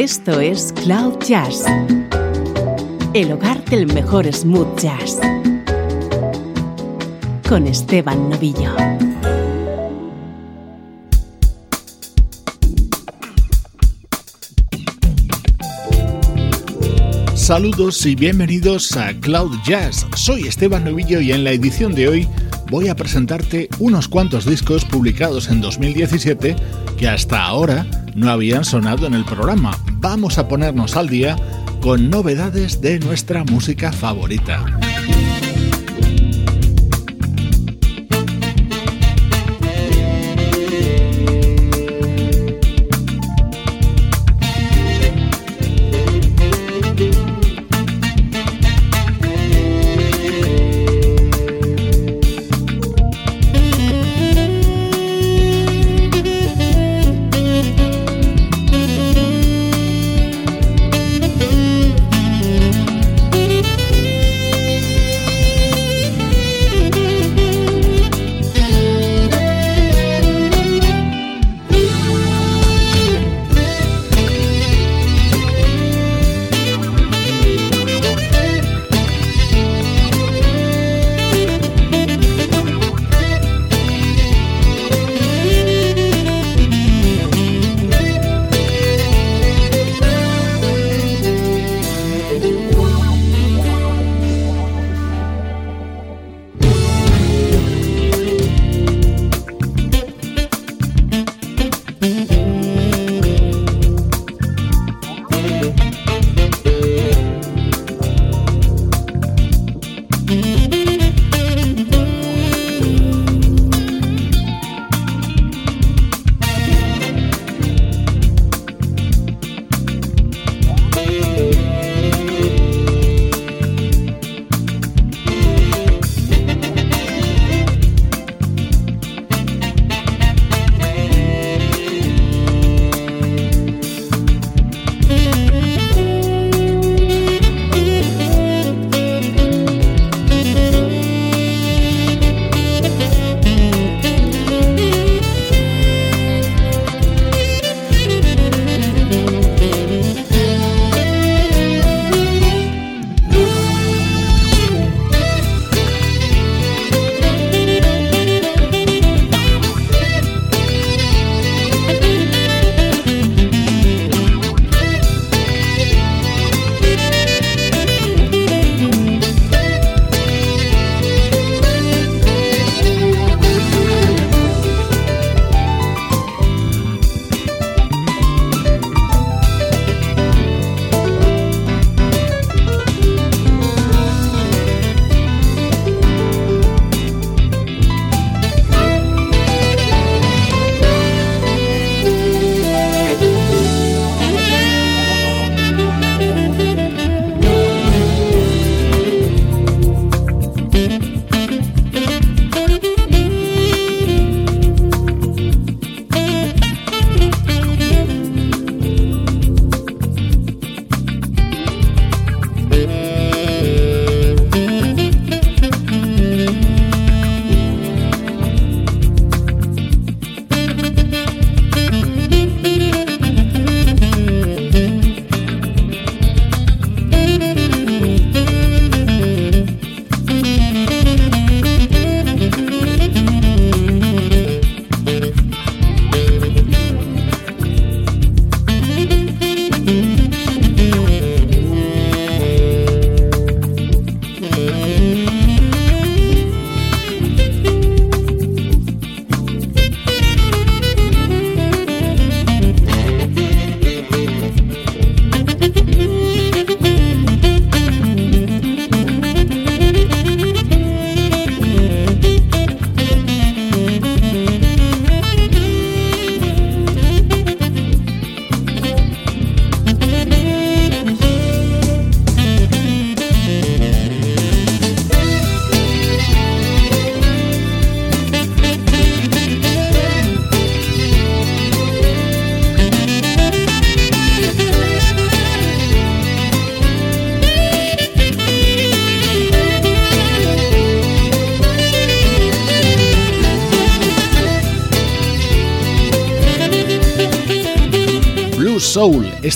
Esto es Cloud Jazz, el hogar del mejor smooth jazz, con Esteban Novillo. Saludos y bienvenidos a Cloud Jazz. Soy Esteban Novillo y en la edición de hoy voy a presentarte unos cuantos discos publicados en 2017 que hasta ahora no habían sonado en el programa. Vamos a ponernos al día con novedades de nuestra música favorita.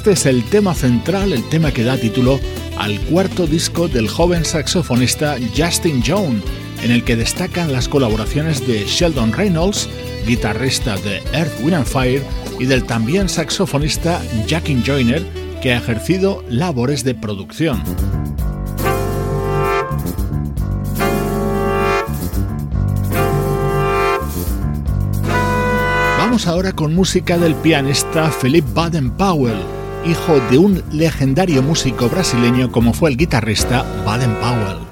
Este es el tema central, el tema que da título al cuarto disco del joven saxofonista Justin Jones, en el que destacan las colaboraciones de Sheldon Reynolds, guitarrista de Earth, Wind and Fire, y del también saxofonista Jackie Joyner, que ha ejercido labores de producción. Vamos ahora con música del pianista Philip Baden-Powell, hijo de un legendario músico brasileño como fue el guitarrista Baden-Powell. El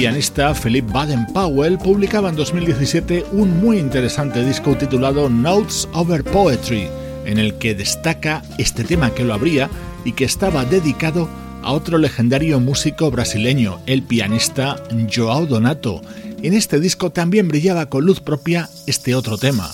pianista Philip Baden-Powell publicaba en 2017 un muy interesante disco titulado Notes Over Poetry, en el que destaca este tema que lo abría y que estaba dedicado a otro legendario músico brasileño, el pianista Joao Donato. En este disco también brillaba con luz propia este otro tema.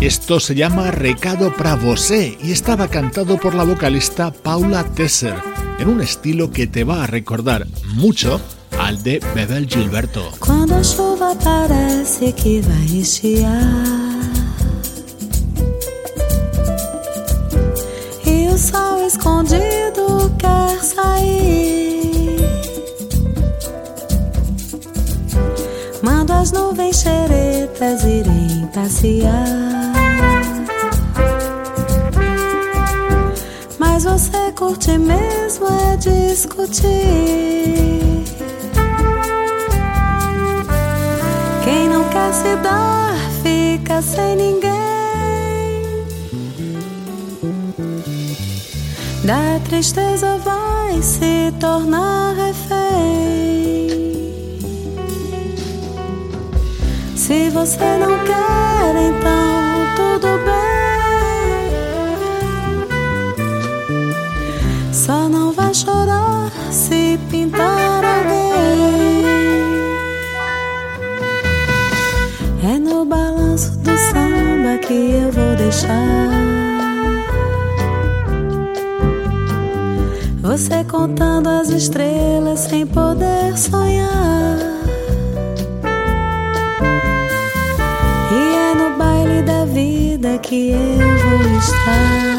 Esto se llama Recado para Vosé y estaba cantado por la vocalista Paula Tesser en un estilo que te va a recordar mucho al de Bebel Gilberto. Cuando a chuva parece que vai estiar E o sol escondido nuvens xeretas irem passear. Mas você curte mesmo é discutir. Quem não quer se dar fica sem ninguém. Da tristeza vai se tornar refém. Se você não quer, então tudo bem. Só não vai chorar se pintar alguém. É no balanço do samba que eu vou deixar. Você contando as estrelas sem poder sonhar. Vida que eu vou estar.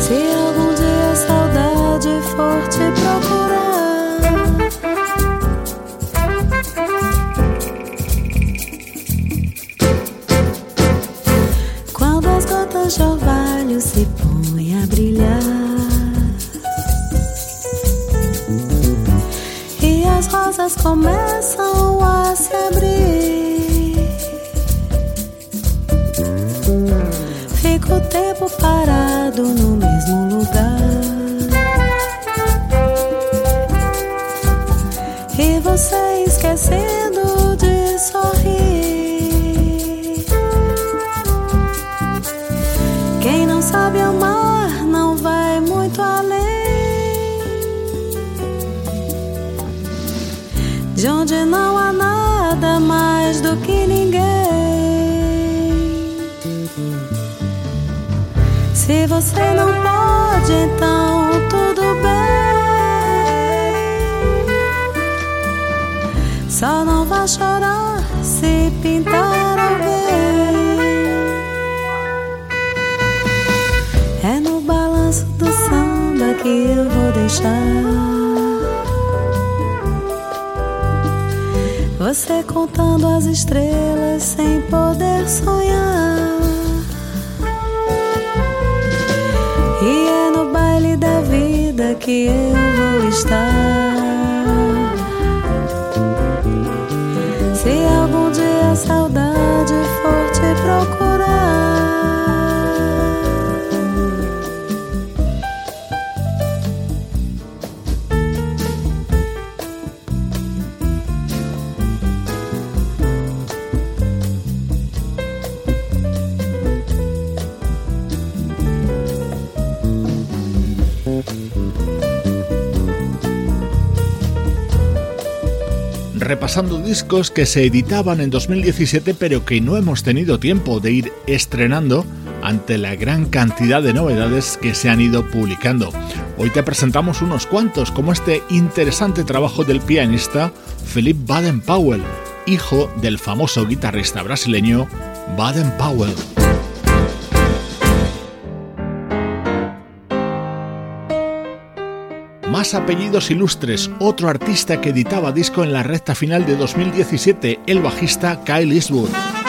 Se algum dia a saudade for te procurar. Quando as gotas de orvalho se a brilhar. E as rosas começam a se abrir. Tempo parado no mesmo lugar. E você esquecendo não pode, então tudo bem. Só não vá chorar se pintar alguém. É no balanço do samba que eu vou deixar. Você contando as estrelas sem poder sonhar. Baile da vida que eu vou estar. Repasando discos que se editaban en 2017 pero que no hemos tenido tiempo de ir estrenando ante la gran cantidad de novedades que se han ido publicando. Hoy te presentamos unos cuantos, como este interesante trabajo del pianista Philip Baden-Powell, hijo del famoso guitarrista brasileño Baden-Powell. Más apellidos ilustres, otro artista que editaba disco en la recta final de 2017, el bajista Kyle Eastwood.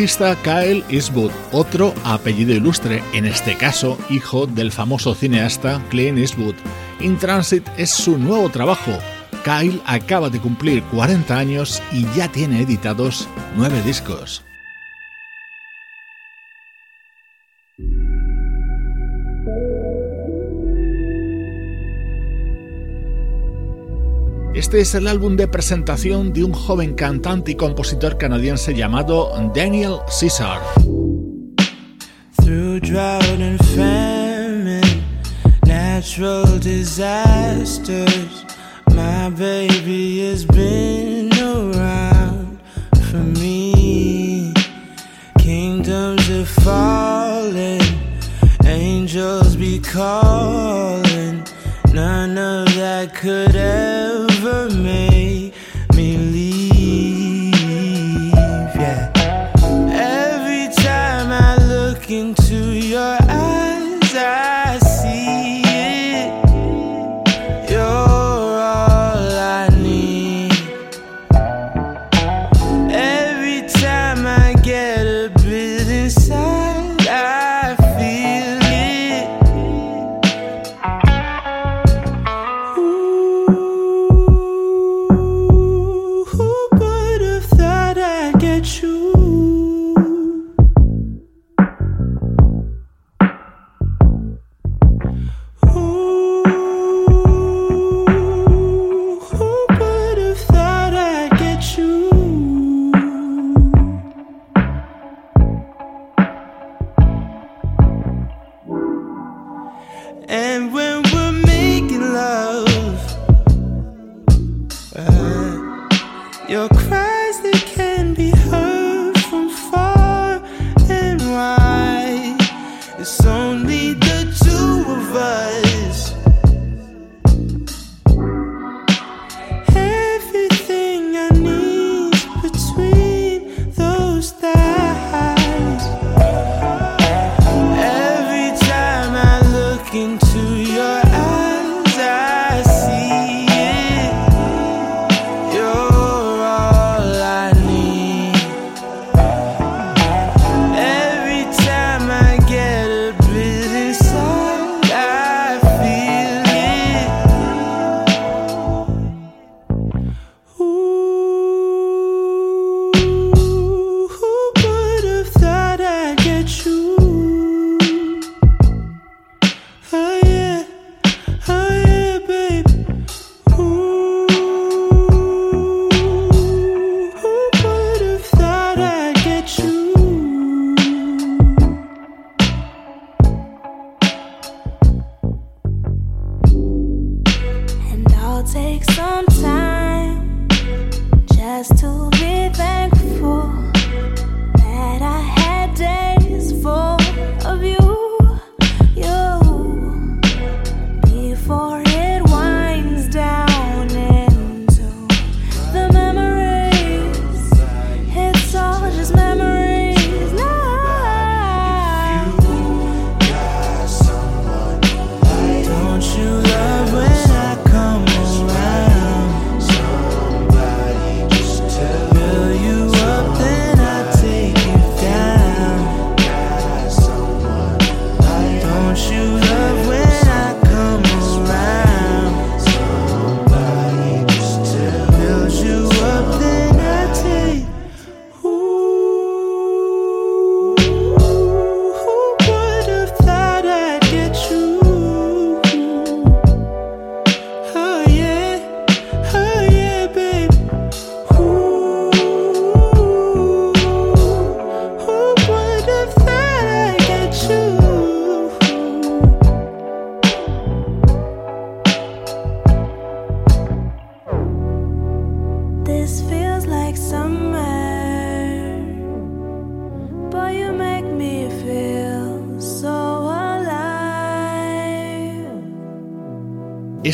Kyle Eastwood, otro apellido ilustre, en este caso hijo del famoso cineasta Clint Eastwood. In Transit es su nuevo trabajo. Kyle acaba de cumplir 40 años y ya tiene editados nueve discos. Este es el álbum de presentación de un joven cantante y compositor canadiense llamado Daniel Caesar. Through drought and famine, natural disasters, my baby has been around for me. Kingdoms are falling, angels be calling. None of that could ever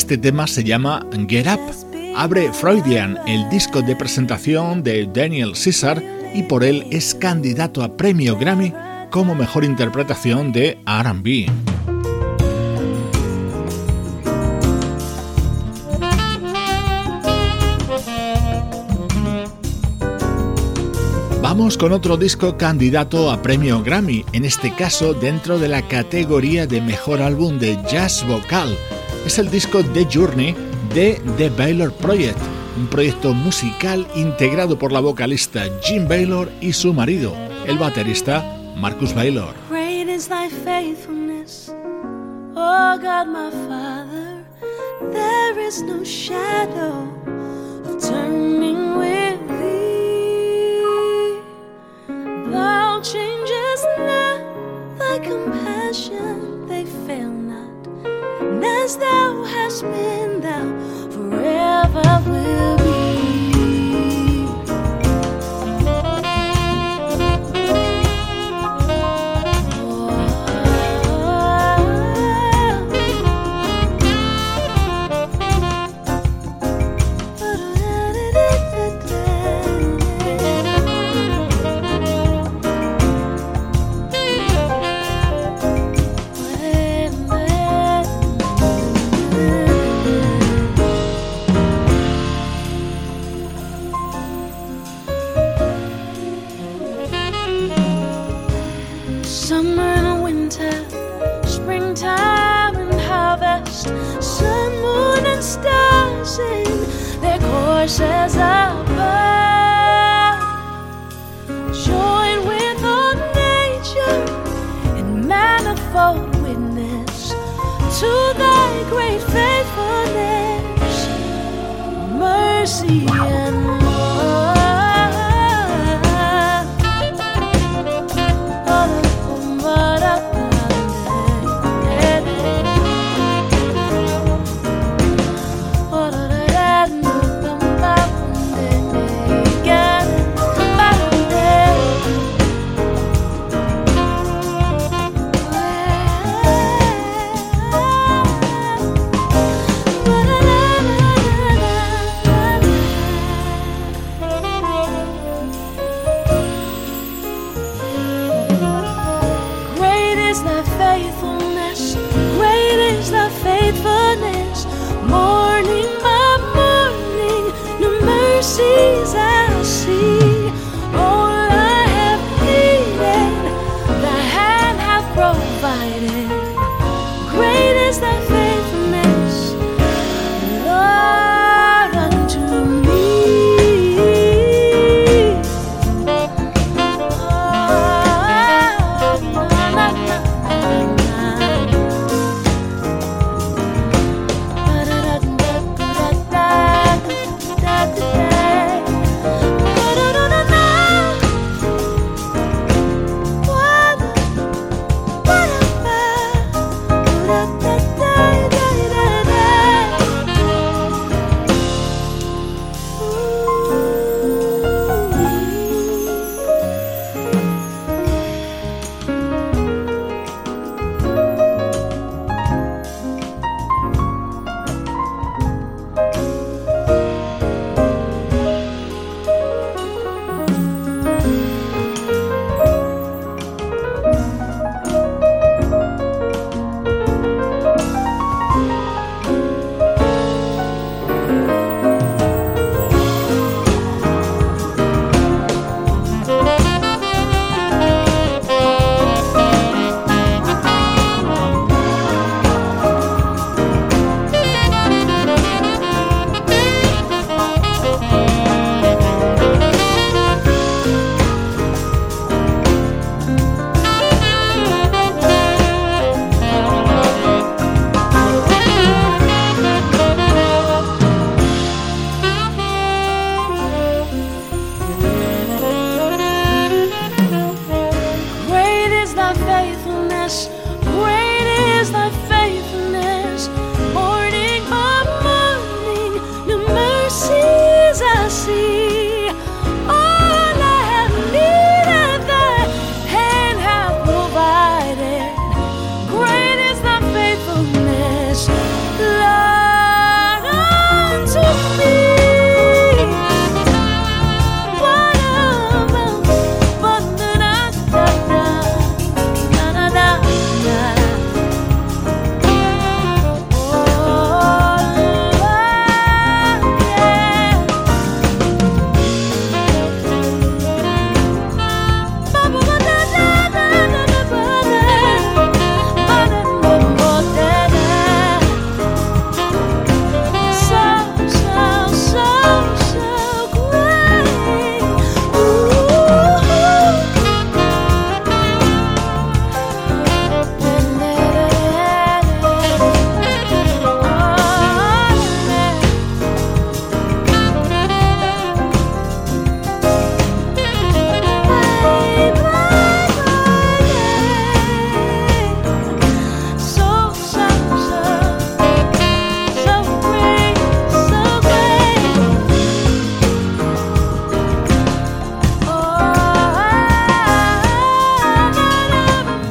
Este tema se llama Get Up. Abre Freudian, el disco de presentación de Daniel Caesar, y por él es candidato a premio Grammy como mejor interpretación de RB. Vamos con otro disco candidato a premio Grammy, en este caso dentro de la categoría de mejor álbum de jazz vocal. Es el disco The Journey de The Baylor Project, un proyecto musical integrado por la vocalista Jim Baylor y su marido, el baterista Marcus Baylor. There is no shadow of turning with thee. Thou thy compassion, they. And as thou hast been, thou forever will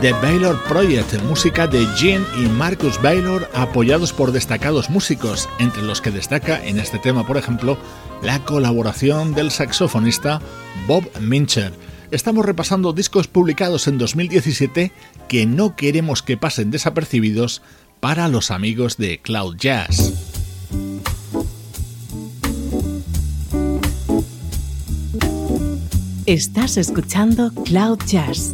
The Baylor Project, música de Gene y Marcus Baylor apoyados por destacados músicos, entre los que destaca en este tema, por ejemplo, la colaboración del saxofonista Bob Mincher. Estamos repasando discos publicados en 2017 que no queremos que pasen desapercibidos para los amigos de Cloud Jazz. Estás escuchando Cloud Jazz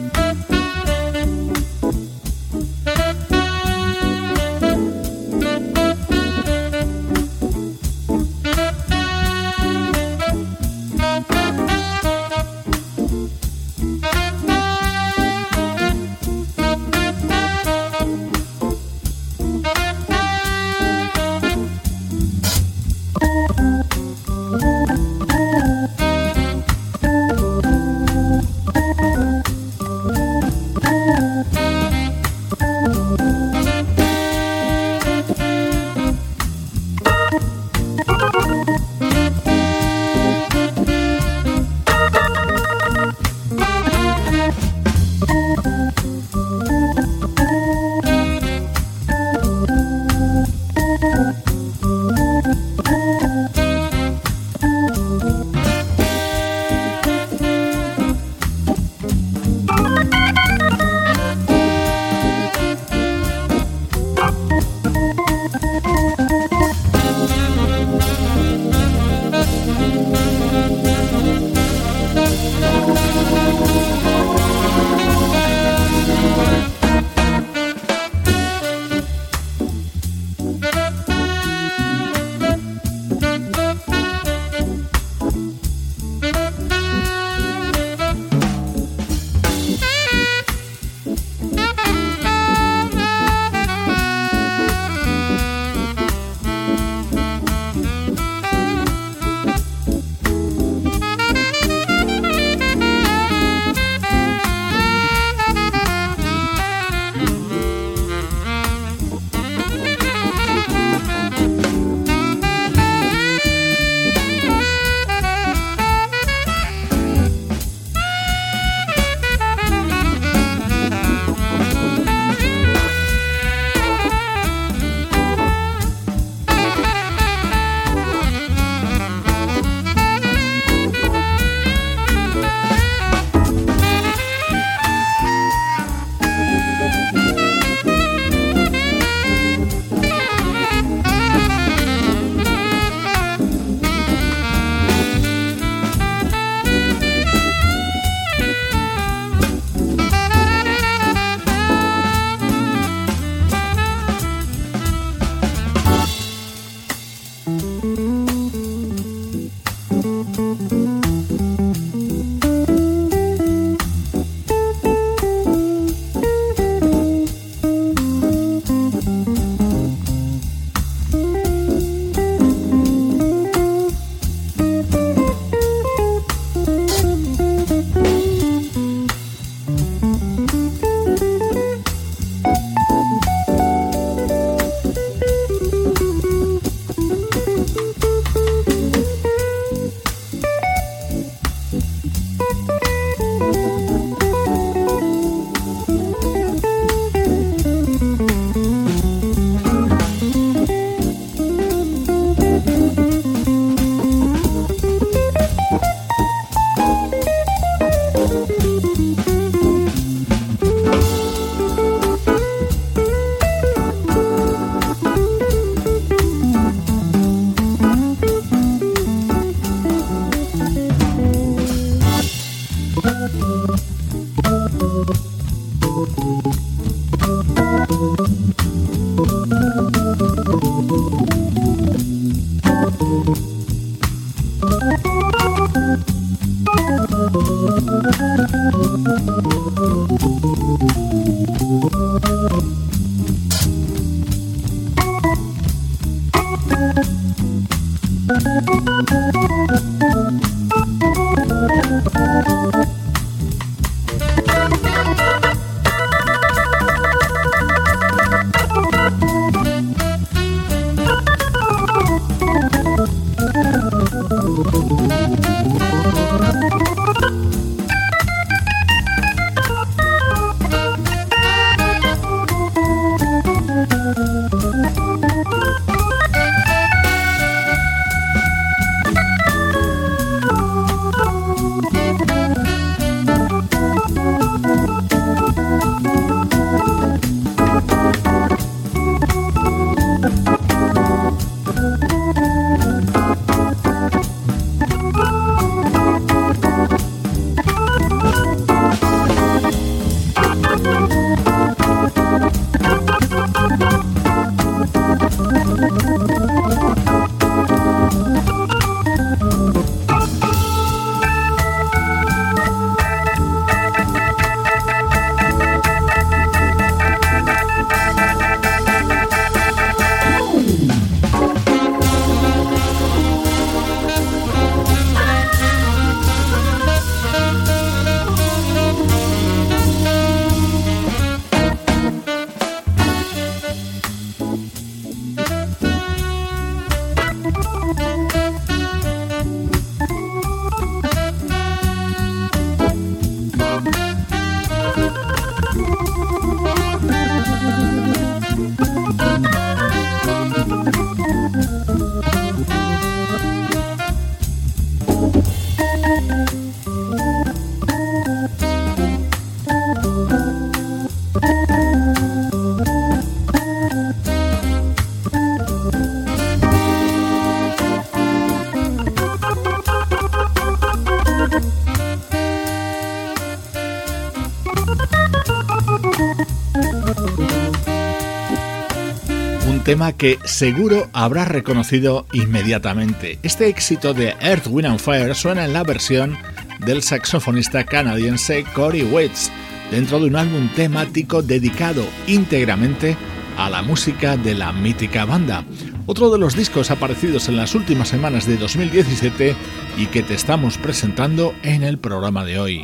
Tema que seguro habrás reconocido inmediatamente. Este éxito de Earth, Wind and Fire suena en la versión del saxofonista canadiense Corey Waits, dentro de un álbum temático dedicado íntegramente a la música de la mítica banda. Otro de los discos aparecidos en las últimas semanas de 2017 y que te estamos presentando en el programa de hoy.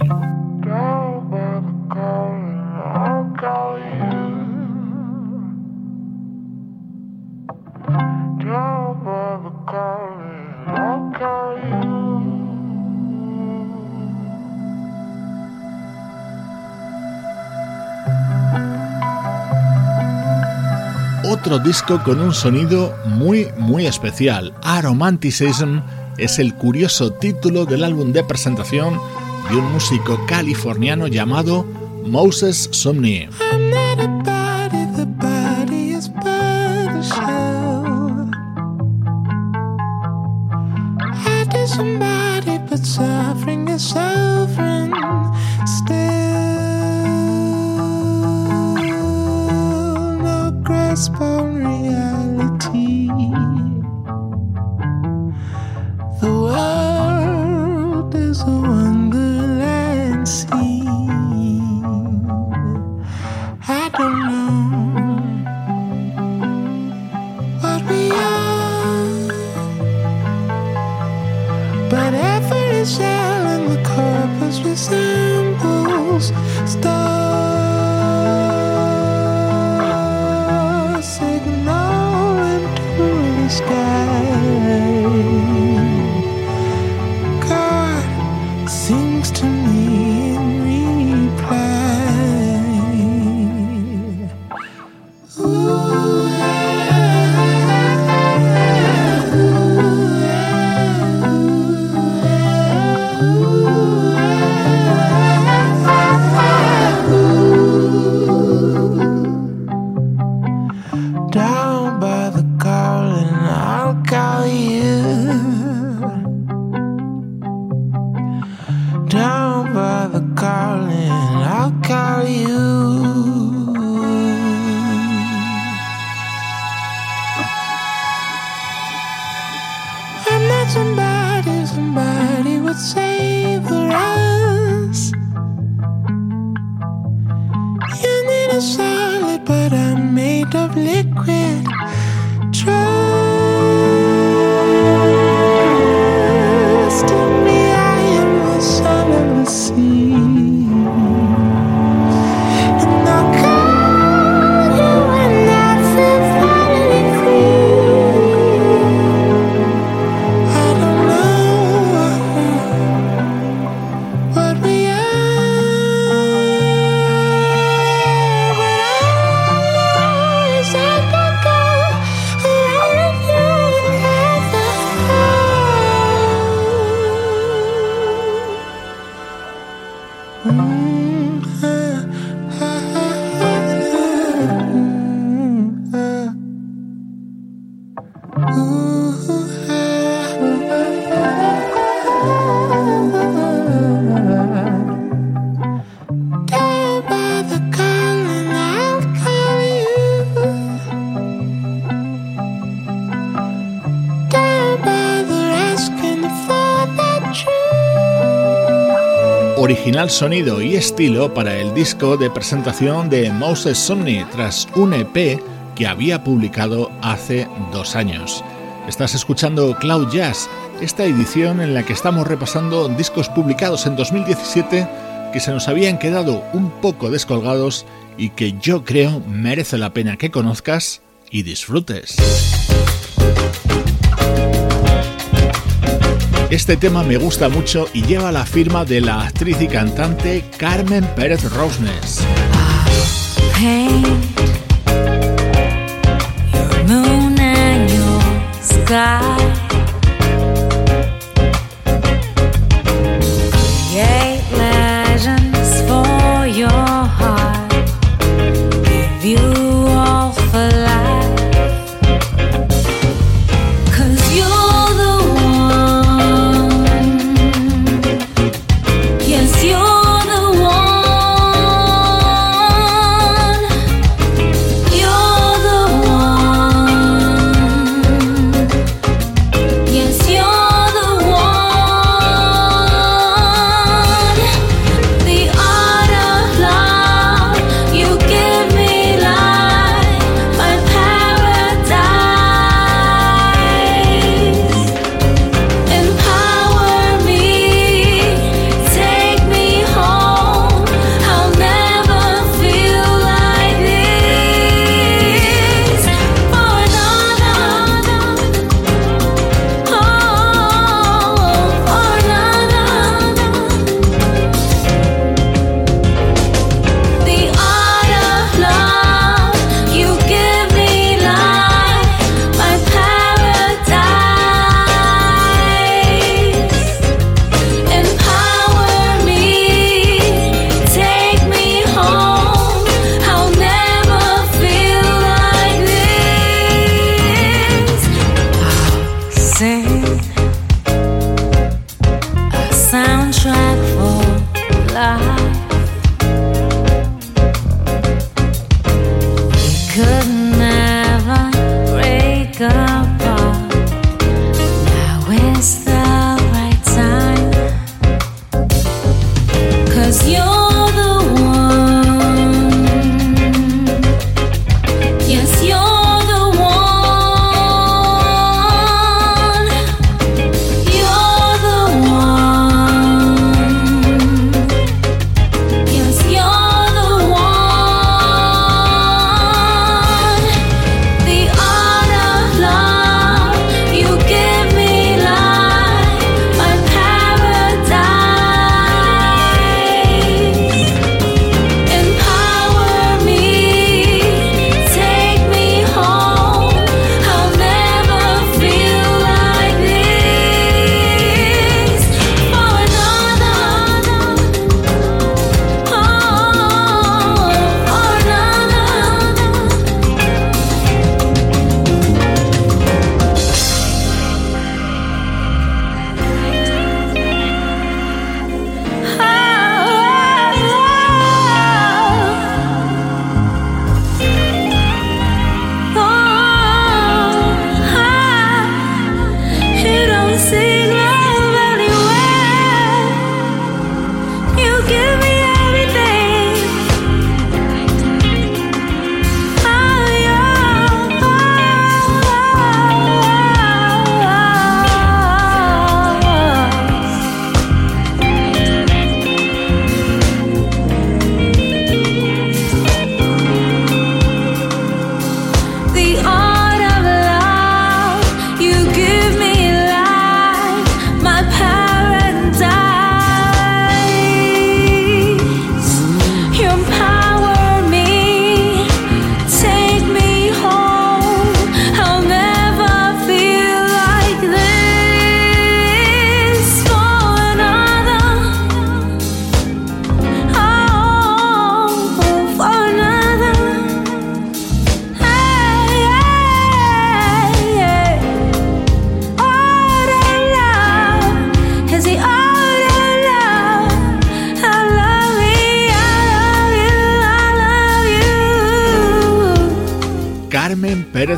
Otro disco con un sonido muy muy especial. Aromanticism es el curioso título del álbum de presentación de un músico californiano llamado Moses Sumney. Original sonido y estilo para el disco de presentación de Moses Somni tras un EP que había publicado hace dos años. Estás escuchando Cloud Jazz, esta edición en la que estamos repasando discos publicados en 2017 que se nos habían quedado un poco descolgados y que yo creo merece la pena que conozcas y disfrutes. Este tema me gusta mucho y lleva la firma de la actriz y cantante Carmen Pérez Rosnes. Cause You.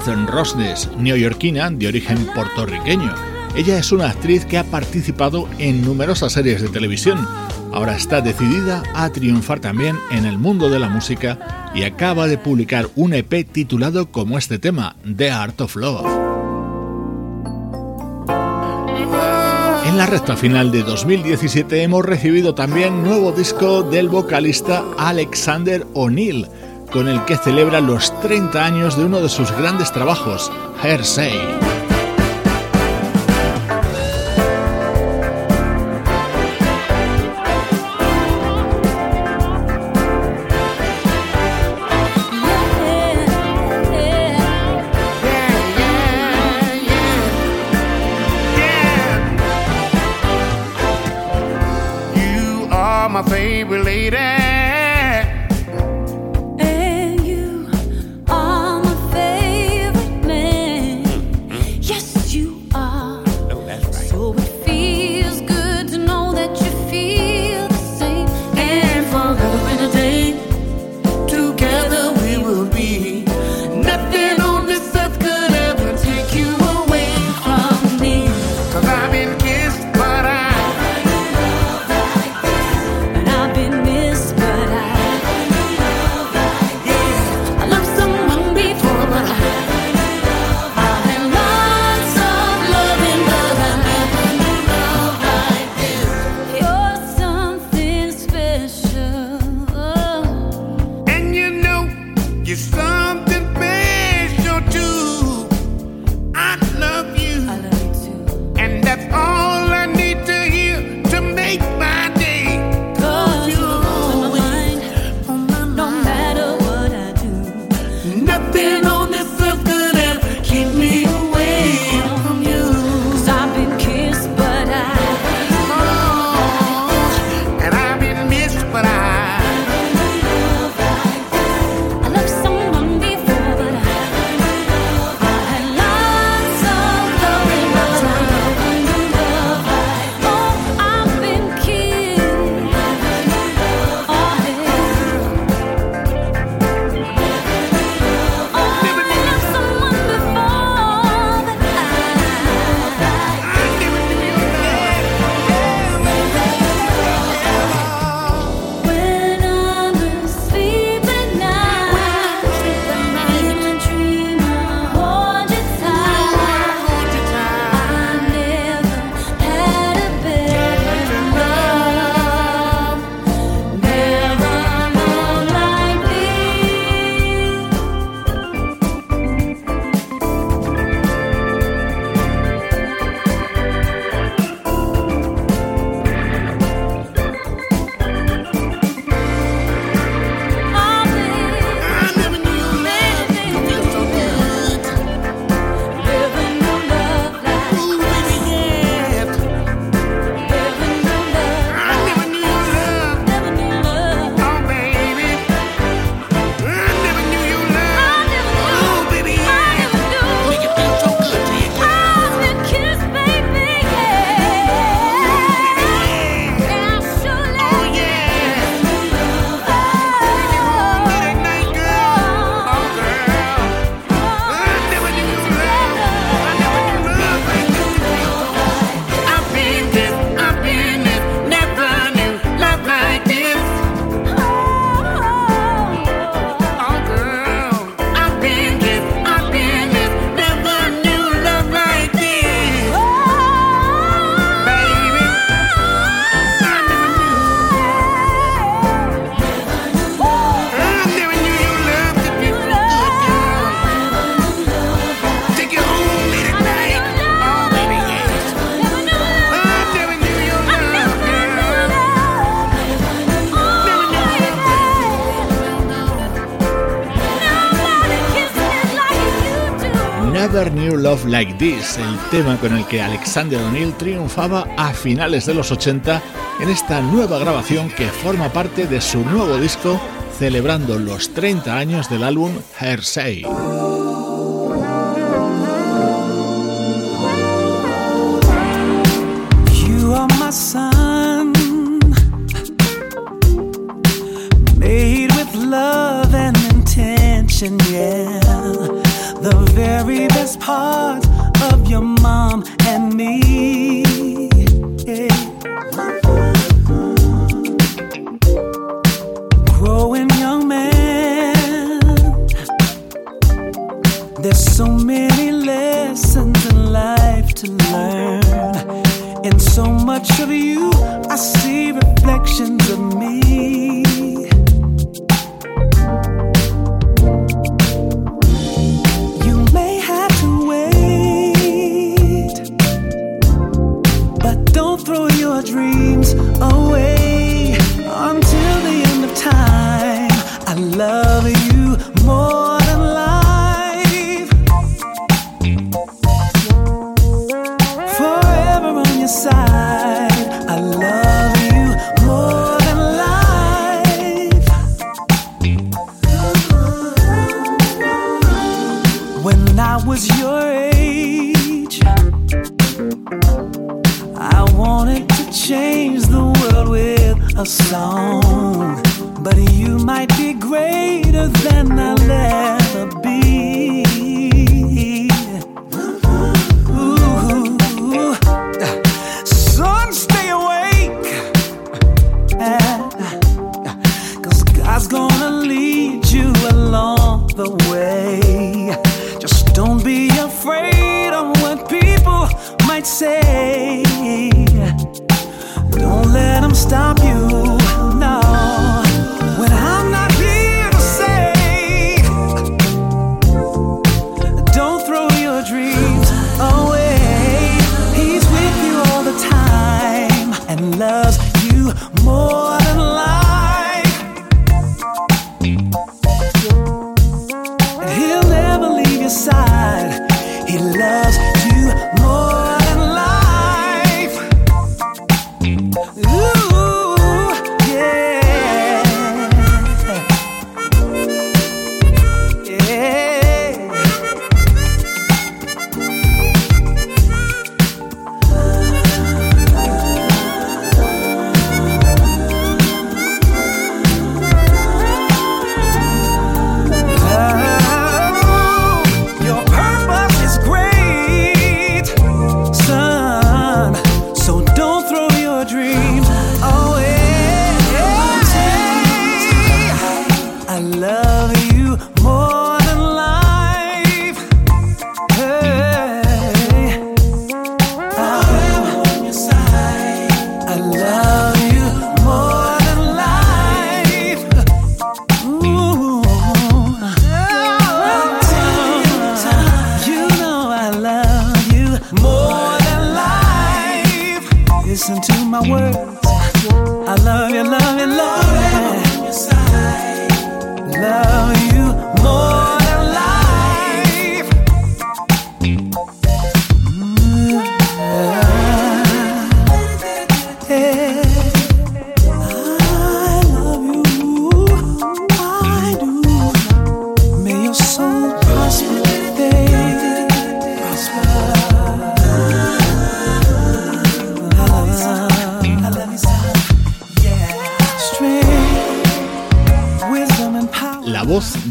Rosnes, neoyorquina de origen puertorriqueño. Ella es una actriz que ha participado en numerosas series de televisión. Ahora está decidida a triunfar también en el mundo de la música y acaba de publicar un EP titulado como este tema, The Art of Love. En la recta final de 2017 hemos recibido también nuevo disco del vocalista Alexander O'Neill con el que celebra los 30 años de uno de sus grandes trabajos, Hersey. Love Like This, el tema con el que Alexander O'Neill triunfaba a finales de los 80 en esta nueva grabación que forma parte de su nuevo disco celebrando los 30 años del álbum Hersey.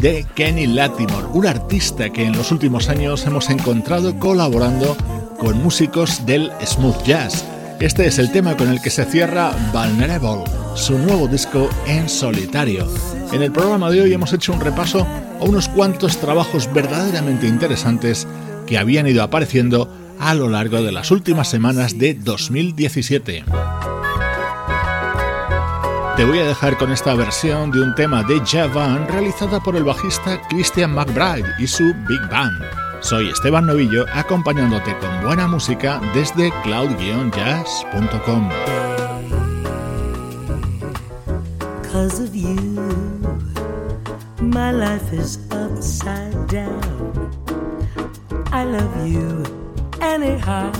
De Kenny Latimore, un artista que en los últimos años hemos encontrado colaborando con músicos del smooth jazz. Este es el tema con el que se cierra Vulnerable, su nuevo disco en solitario. En el programa de hoy hemos hecho un repaso a unos cuantos trabajos verdaderamente interesantes que habían ido apareciendo a lo largo de las últimas semanas de 2017. Te voy a dejar con esta versión de un tema de Javan realizada por el bajista Christian McBride y su Big Band. Soy Esteban Novillo acompañándote con buena música desde cloud-jazz.com. I love you anyhow.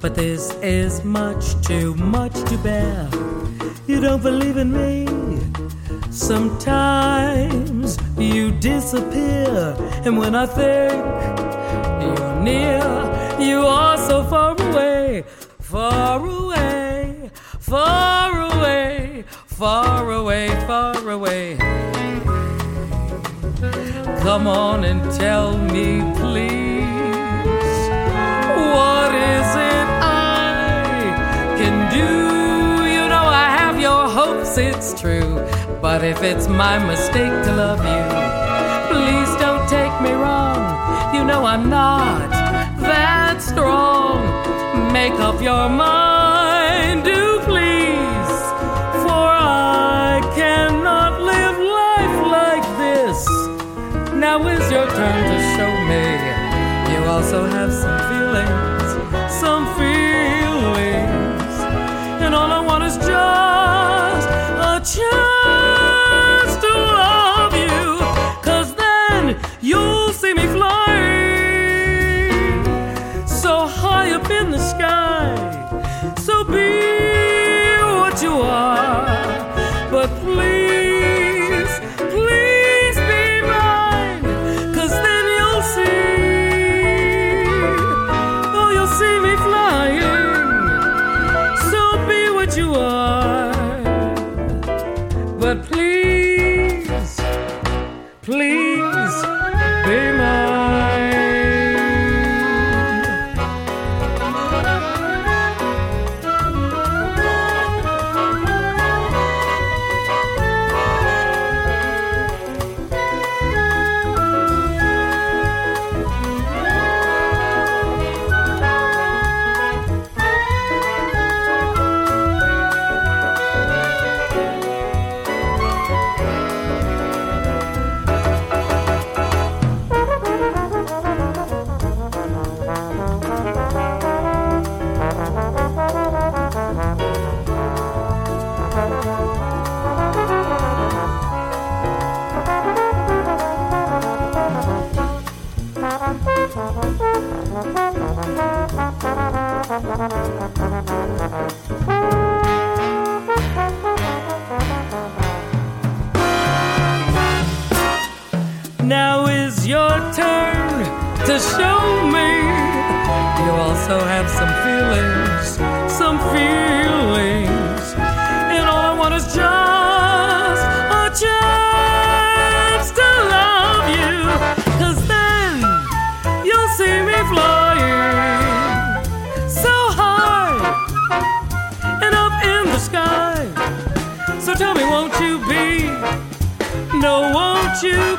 But this is much too much to bear. You don't believe in me. Sometimes you disappear, and when I think you're near, you are so far away, far away, far away, far away, far away. Come on and tell me, please, it's true. But if it's my mistake to love you, please don't take me wrong. You know I'm not that strong. Make up your mind, do please. For I cannot live life like this. Now is your turn to show me. You also have some Now is your turn to show me. You also have some feelings, some feelings. And all I want is just a chance to love you. Cause then you'll see me flying you